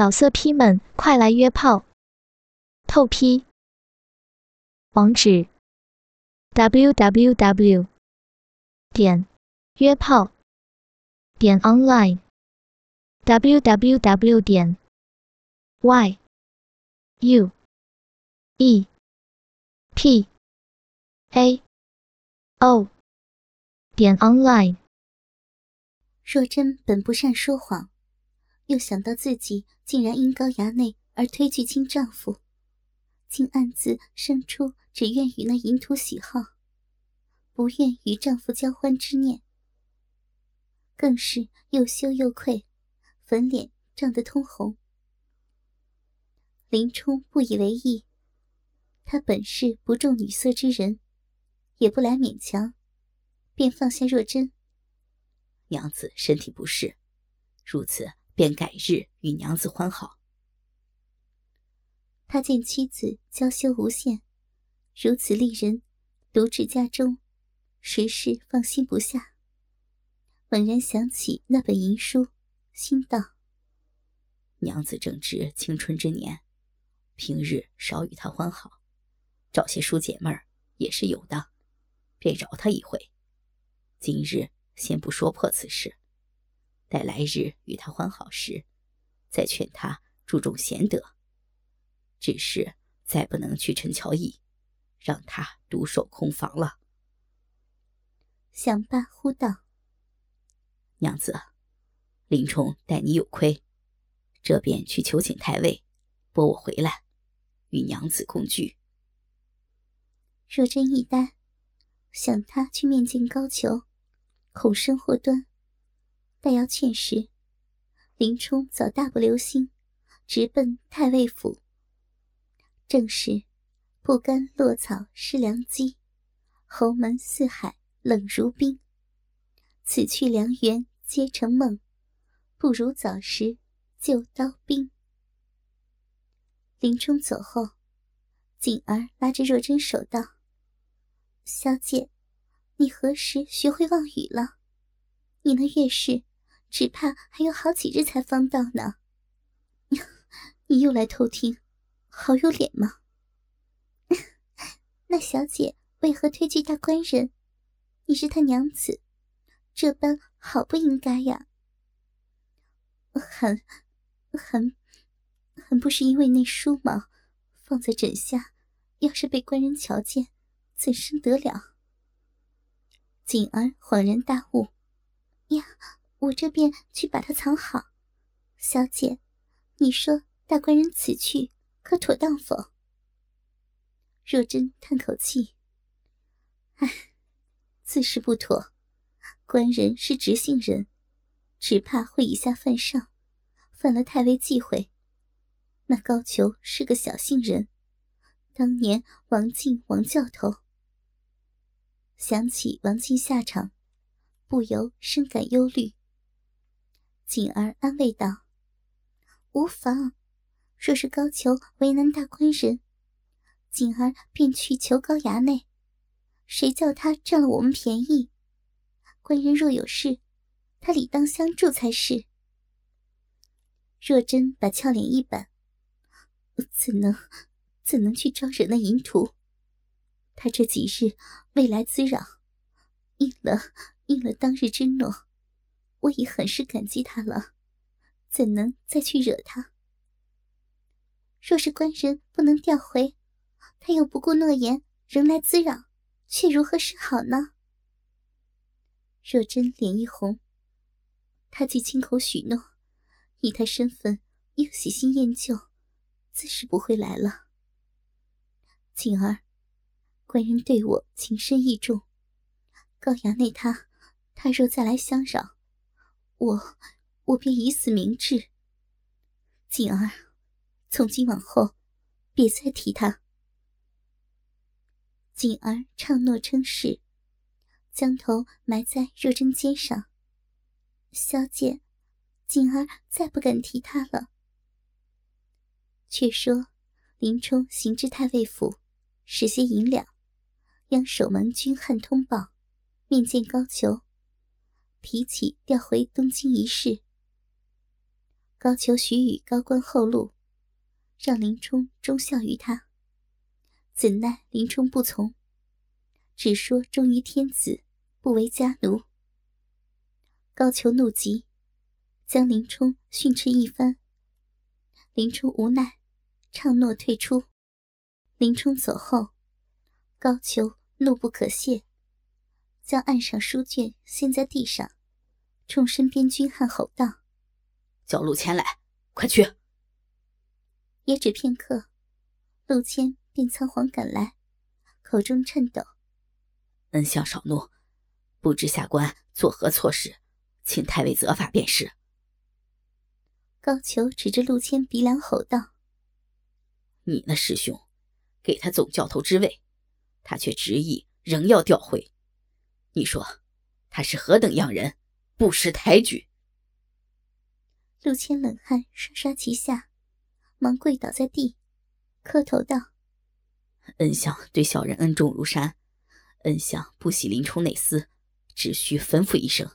老色批们，快来约炮！透批。网址。：w w w 点约炮。点 online w w w 点 y u e p a o 点 online。若真本不善说谎，又想到自己竟然因高衙内而推拒亲丈夫，竟暗自生出只愿与那淫徒喜好。不愿与丈夫交欢之念，更是又羞又愧，粉脸涨得通红。林冲不以为意，他本是不重女色之人，也不来勉强，便放下若真。娘子身体不适，如此便改日与娘子欢好。他见妻子娇羞无限，如此丽人独至家中。实是放心不下。猛然想起那本淫书，心道：“娘子正值青春之年，平日少与她欢好，找些书解闷儿也是有的，便饶她一回。今日先不说破此事，待来日与他欢好时，再劝他注重贤德。只是再不能去陈乔义，让他独守空房了。”想罢，呼道：“娘子，林冲待你有亏，这便去求请太尉，拨我回来，与娘子共聚。”若真一呆，想他去面见高俅，恐生祸端，待要劝时，林冲早大步流星，直奔太尉府。正是不甘落草失良机，侯门四海。冷如冰，此去良缘皆成梦，不如早时就刀兵。林冲走后，锦儿拉着若真手道：“小姐，你何时学会望语了？你那月事，只怕还有好几日才方到呢。你又来偷听，好有脸吗？那小姐为何推拒大官人？”你是他娘子，这般好不应该呀！很、很、很不是因为那书吗？放在枕下，要是被官人瞧见，怎生得了？锦儿恍然大悟：“呀，我这便去把它藏好。”小姐，你说大官人此去可妥当否？若真叹口气：“唉。”自是不妥，官人是直性人，只怕会以下犯上，犯了太尉忌讳。那高俅是个小性人，当年王进王教头。想起王进下场，不由深感忧虑。锦儿安慰道：“无妨，若是高俅为难大官人，锦儿便去求高衙内。”谁叫他占了我们便宜？官人若有事，他理当相助才是。若真把俏脸一板，怎能怎能去招惹那淫徒？他这几日未来滋扰，应了应了当日之诺，我已很是感激他了，怎能再去惹他？若是官人不能调回，他又不顾诺言，仍来滋扰。却如何是好呢？若真脸一红，他既亲口许诺，以他身份又喜新厌旧，自是不会来了。锦儿，官人对我情深意重，高衙内他，他若再来相扰，我我便以死明志。锦儿，从今往后，别再提他。锦儿唱诺称是，将头埋在若真肩上。小姐，锦儿再不敢提他了。却说林冲行至太尉府，使些银两，央守门军汉通报，面见高俅，提起调回东京一事。高俅许以高官厚禄，让林冲忠孝于他。怎奈林冲不从，只说忠于天子，不为家奴。高俅怒极，将林冲训斥一番。林冲无奈，唱诺退出。林冲走后，高俅怒不可遏，将案上书卷掀在地上，冲身边军汉吼道：“叫陆谦来，快去！”也只片刻，陆谦便仓皇赶来，口中颤抖：“恩相少怒，不知下官作何错事，请太尉责罚便是。”高俅指着陆谦鼻梁吼道：“你那师兄！”给他总教头之位，他却执意仍要调回。你说他是何等样人，不识抬举？陆谦冷汗刷刷齐下，忙跪倒在地，磕头道：“恩相对小人恩重如山，恩相不喜林冲内私，只需吩咐一声，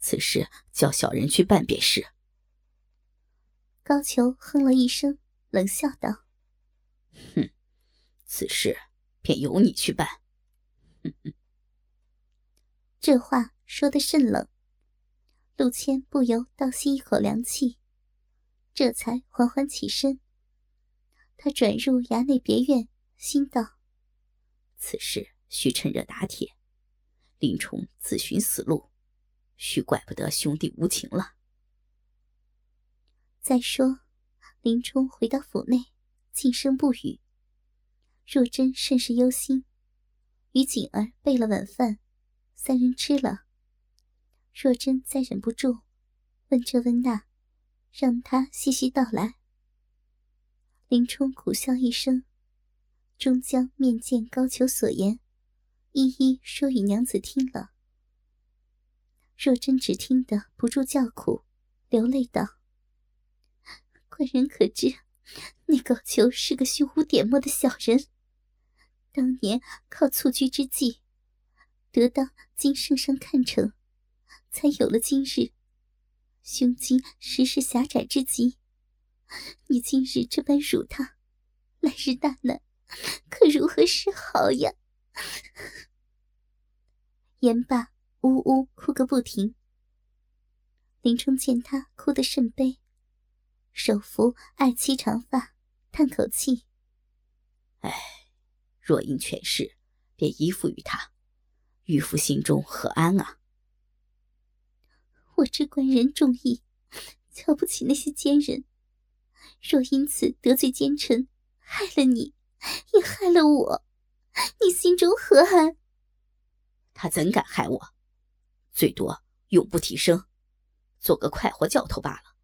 此事叫小人去办便是。”高俅哼了一声，冷笑道：“哼。”此事便由你去办。这话说的甚冷，陆谦不由倒吸一口凉气，这才缓缓起身。他转入衙内别院，心道：此事需趁热打铁，林冲自寻死路，须怪不得兄弟无情了。再说，林冲回到府内，静声不语。若真甚是忧心，与锦儿备了晚饭，三人吃了。若真再忍不住，问这问那，让他细细道来。林冲苦笑一声，终将面见高俅所言，一一说与娘子听了。若真只听得不住叫苦，流泪道：“官人可知，那高俅是个虚无点墨的小人。”当年靠蹴鞠之计，得到今圣上看成，才有了今日。胸襟实是狭窄之极，你今日这般辱他，来日大难，可如何是好呀？言罢，呜呜哭个不停。林冲见他哭得甚悲，手扶爱妻长发，叹口气：“唉。”若因权势，便依附于他，渔夫心中何安啊？我知官人重义，瞧不起那些奸人。若因此得罪奸臣，害了你，也害了我，你心中何安？他怎敢害我？最多永不提升，做个快活教头罢了。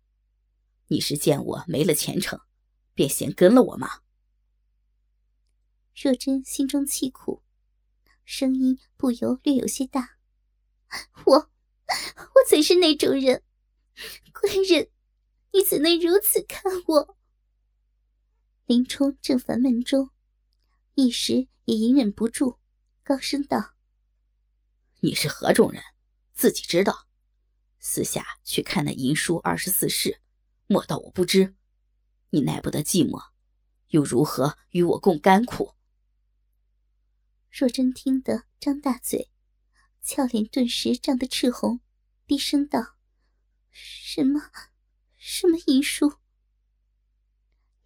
你是见我没了前程，便先跟了我吗？若真心中凄苦，声音不由略有些大。我，我怎是那种人？官人，你怎能如此看我？林冲正烦闷中，一时也隐忍不住，高声道：“你是何种人？自己知道。私下去看那银书二十四式，莫道我不知。你耐不得寂寞，又如何与我共甘苦？”若真听得，张大嘴，俏脸顿时涨得赤红，低声道：“什么？什么遗书？”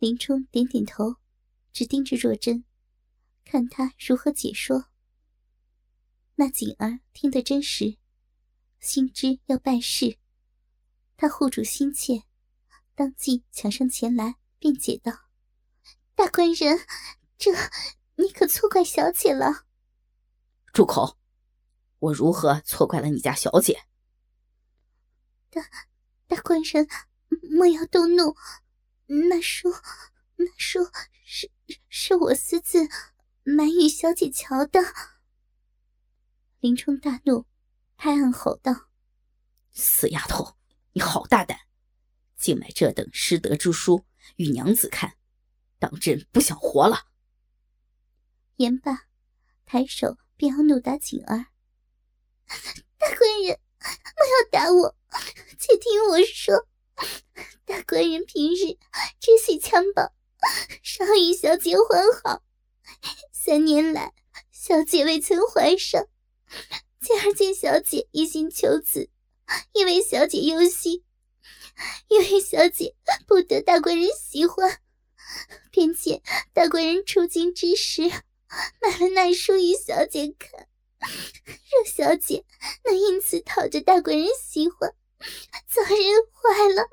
林冲点点头，只盯着若真，看他如何解说。那锦儿听得真实，心知要办事，他护住心切，当即抢上前来辩解道：“大官人，这……”你可错怪小姐了。住口！我如何错怪了你家小姐？大大官人，莫要动怒。那书，那书是是我私自买与小姐瞧的。林冲大怒，拍案吼道：“死丫头，你好大胆，竟买这等失德之书与娘子看，当真不想活了！”言罢，抬手便要怒打锦儿。大官人，莫要打我，且听我说。大官人平日只许襁褓，少与小姐欢好。三年来，小姐未曾怀上。今儿见小姐一心求子，因为小姐忧心，因为小姐不得大官人喜欢，便见大官人出京之时买了那书与小姐看。若小姐能因此讨着大官人喜欢，早日怀了，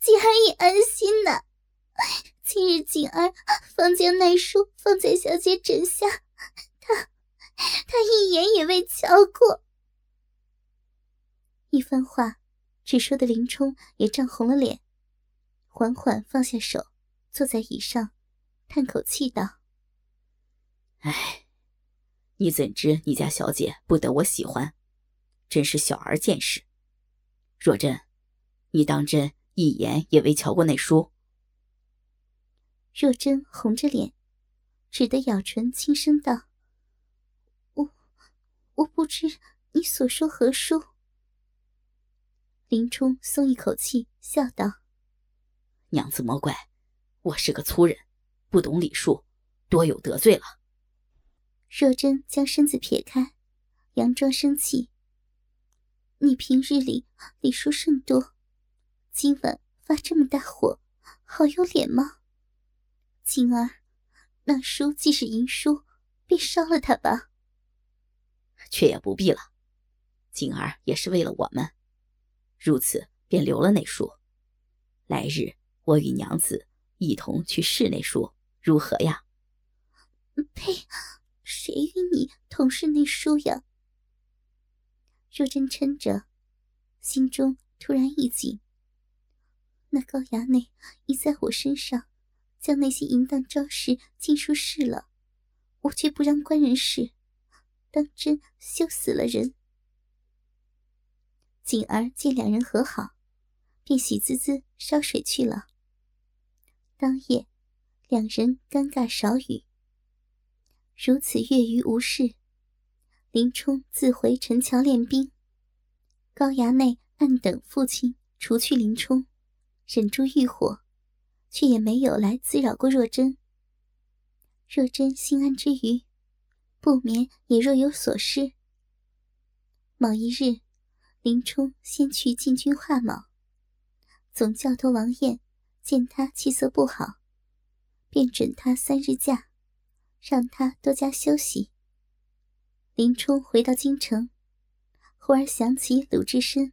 锦儿也安心呢。今日锦儿方将那书放在小姐枕下，她她一眼也未瞧过。一番话，只说的林冲也涨红了脸，缓缓放下手，坐在椅上，叹口气道：“唉，你怎知你家小姐不得我喜欢？真是小儿见识。若真，你当真一眼也未瞧过那书？”若真红着脸，只得咬唇轻声道：“我，我不知你所说何书。”林冲松一口气，笑道：“娘子莫怪，我是个粗人，不懂礼数，多有得罪了。”若真将身子撇开，佯装生气：“你平日里礼数甚多，今晚发这么大火，好有脸吗？”锦儿，那书既是淫书，便烧了它吧。却也不必了，锦儿也是为了我们，如此便留了那书。来日我与娘子一同去试那书，如何呀？呸！谁与你同试那书呀？若真撑着，心中突然一紧。那高衙内已在我身上。将那些淫荡招式尽数试了，我却不让官人试，当真羞死了人。锦儿见两人和好，便喜滋滋烧水去了。当夜，两人尴尬少语。如此月余无事，林冲自回陈桥练兵。高衙内暗等父亲除去林冲，忍住欲火。却也没有来滋扰过若真。若真心安之余，不免也若有所失。某一日，林冲先去禁军画卯，总教头王彦见他气色不好，便准他三日假，让他多加休息。林冲回到京城，忽而想起鲁智深，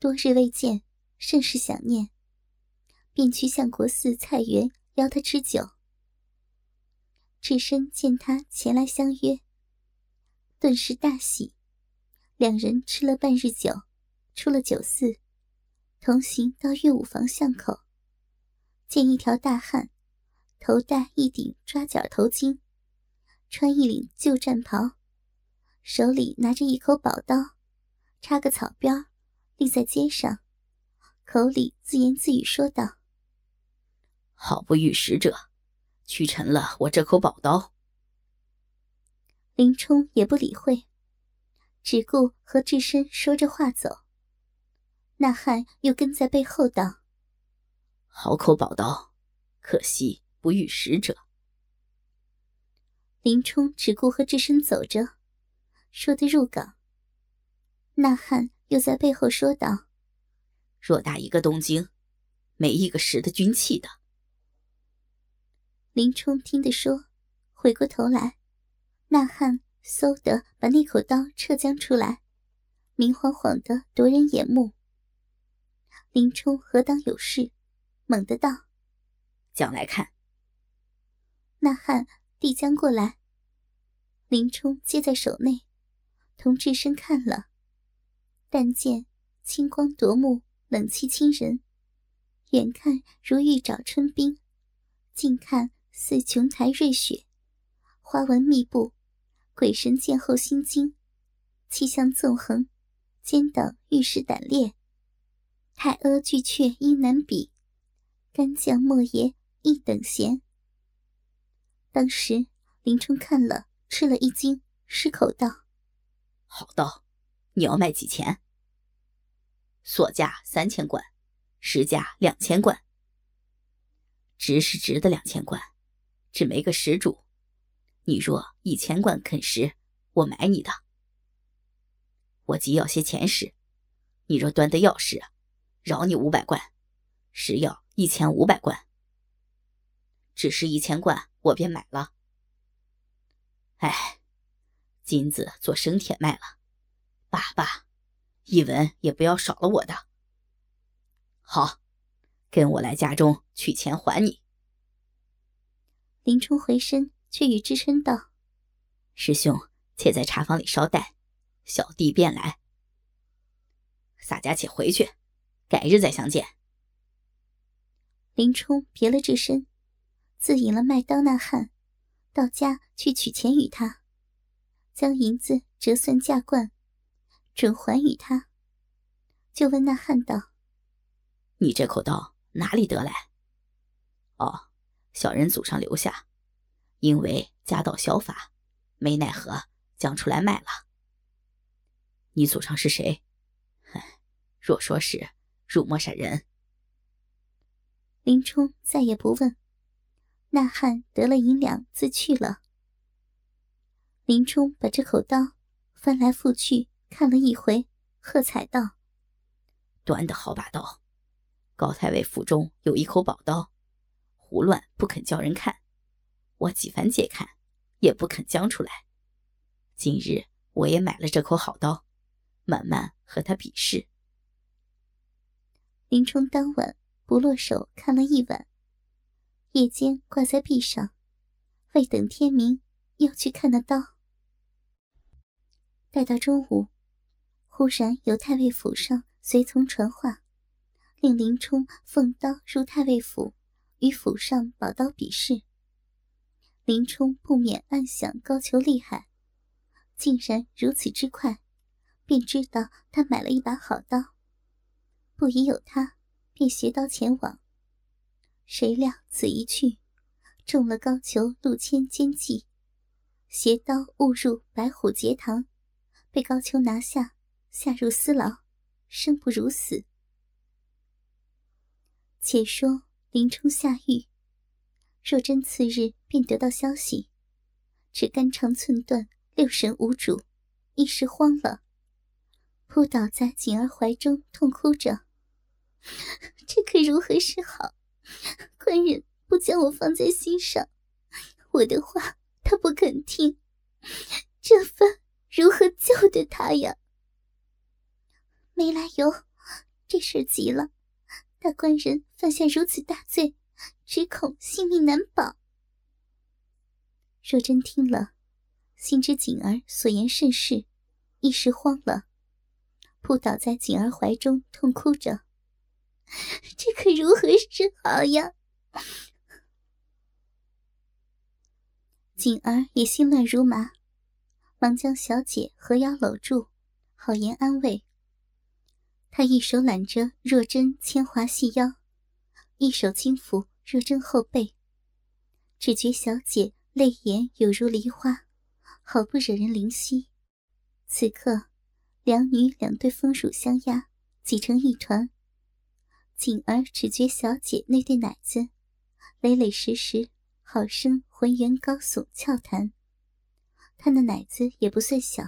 多日未见，甚是想念。便去相国寺菜园邀他吃酒。智深见他前来相约，顿时大喜。两人吃了半日酒，出了酒肆，同行到乐舞房巷口，见一条大汉，头戴一顶抓角头巾，穿一领旧战袍，手里拿着一口宝刀，插个草标，立在街上，口里自言自语说道。好不遇使者，屈臣了我这口宝刀。林冲也不理会，只顾和智深说着话走。那汉又跟在背后道：“好口宝刀，可惜不遇使者。”林冲只顾和智深走着，说得入港。那汉又在背后说道：“偌大一个东京，没一个识得军器的。”林冲听得说，回过头来，那汉嗖的把那口刀撤将出来，明晃晃的夺人眼目。林冲何当有事，猛地道：“将来看。”那汉递将过来，林冲接在手内，同智深看了，但见青光夺目，冷气侵人，远看如玉爪春冰，近看。似琼台瑞雪，花纹密布，鬼神见后心惊，气象纵横，奸党遇事胆裂，太阿巨阙应难比，干将莫邪一等闲。当时林冲看了，吃了一惊，失口道：“好刀，你要卖几钱？”所价三千贯，实价两千贯。值是值的两千贯，只没个实主。你若一千贯肯实，我买你的。我急要些钱时，你若端得要时，饶你五百贯，实要一千五百贯。只是一千贯，我便买了。哎，金子做生铁卖了，罢罢，一文也不要少了我的。好，跟我来家中取钱还你。林冲回身，却与智深道：“师兄，且在茶房里稍待，小弟便来。洒家且回去，改日再相见。”林冲别了智深，自引了卖刀那汉，到家去取钱与他，将银子折算价贯，准还与他。就问那汉道。你这口刀哪里得来？哦，小人祖上留下，因为家道小法，没奈何将出来卖了。你祖上是谁？若说是入墨山人，林冲再也不问。那汉得了银两，自去了。林冲把这口刀翻来覆去看了一回，喝彩道：“端的好把刀。”高太尉府中有一口宝刀，胡乱不肯叫人看，我几番借看，也不肯将出来。今日我也买了这口好刀，慢慢和他比试。林冲当晚不落手看了一晚，夜间挂在壁上，未等天明，又去看那刀。待到中午，忽然有太尉府上随从传话。令林冲奉刀入太尉府，与府上宝刀比试。林冲不免暗想：高俅厉害，竟然如此之快，便知道他买了一把好刀。不疑有他，便携刀前往。谁料此一去，中了高俅陆谦奸计，携刀误入白虎节堂，被高俅拿下，下入私牢，生不如死。且说林冲下狱，若真次日便得到消息，只肝肠寸断，六神无主，一时慌了，扑倒在锦儿怀中，痛哭着：“ 这可如何是好？官人不将我放在心上，我的话他不肯听，这番如何救得他呀？没来由，这事急了。”大官人犯下如此大罪，只恐性命难保。若真听了，心知锦儿所言甚是，一时慌了，扑倒在锦儿怀中，痛哭着：“这可如何是好呀？”锦儿也心乱如麻，忙将小姐合腰搂住，好言安慰。她一手揽着若真纤滑细腰，一手轻抚若真后背，只觉小姐泪眼有如梨花，好不惹人怜惜。此刻，两女两对风乳相压，挤成一团。锦儿只觉小姐那对奶子，累累实实，好生浑圆高耸俏弹。她那奶子也不算小，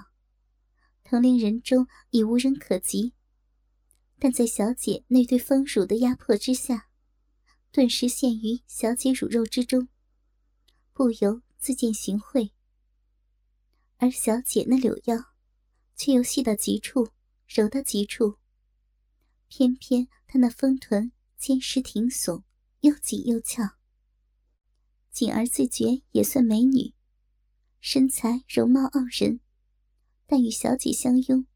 同龄人中已无人可及。但在小姐那对丰乳的压迫之下，顿时陷于小姐乳肉之中，不由自见形秽。而小姐那柳腰，却又细到极处，柔到极处。偏偏她那丰臀坚实挺耸，又紧又翘。锦儿自觉也算美女，身材容貌傲人，但与小姐相拥，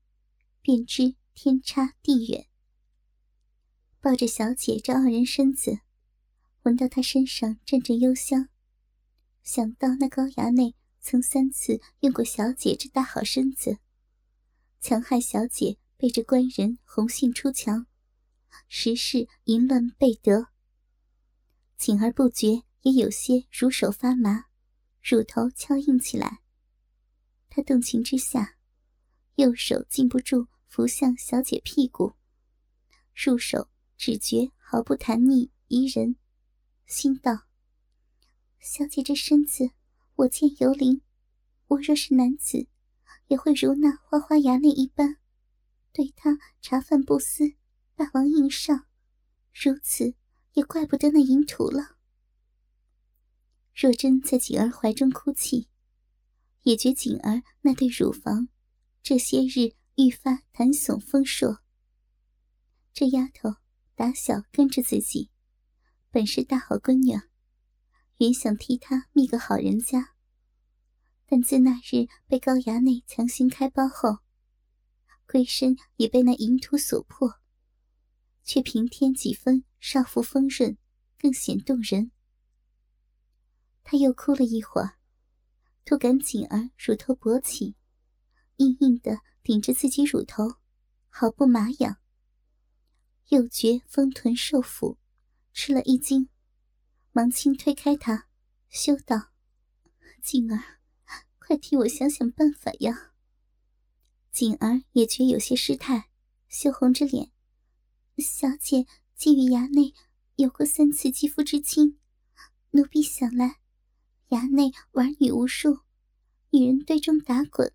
便知天差地远。抱着小姐这傲人身子，闻到她身上阵阵幽香，想到那高衙内曾三次用过小姐这大好身子，强害小姐被这官人红杏出墙，时是淫乱悖德。紧而不觉也有些乳手发麻，乳头敲硬起来。他动情之下，右手禁不住扶向小姐屁股，入手。只觉毫不弹腻宜人，心道：小姐这身子，我见犹灵。我若是男子，也会如那花花衙内一般，对她茶饭不思，大王硬上。如此，也怪不得那淫徒了。若真在锦儿怀中哭泣，也觉锦儿那对乳房这些日愈发弹耸丰硕。这丫头打小跟着自己，本是大好闺女，原想替她觅个好人家。但自那日被高衙内强行开包后，龟身已被那淫徒所破，却平添几分少妇丰润，更显动人。他又哭了一会儿，突感锦儿乳头勃起，硬硬的顶着自己乳头，毫不麻痒。又觉丰臀受抚，吃了一惊，忙轻推开他，羞道：“锦儿。”快替我想想办法呀！锦儿也觉有些失态，羞红着脸。小姐既与衙内有过三次肌肤之亲，奴婢想来，衙内玩女无数，女人堆中打滚，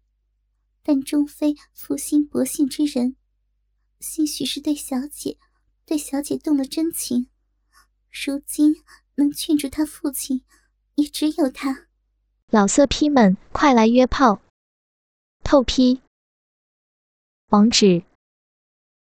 但终非负心薄幸之人。兴许是对小姐，对小姐动了真情。如今能劝住他父亲，也只有他。老色批们，快来约炮！透批。网址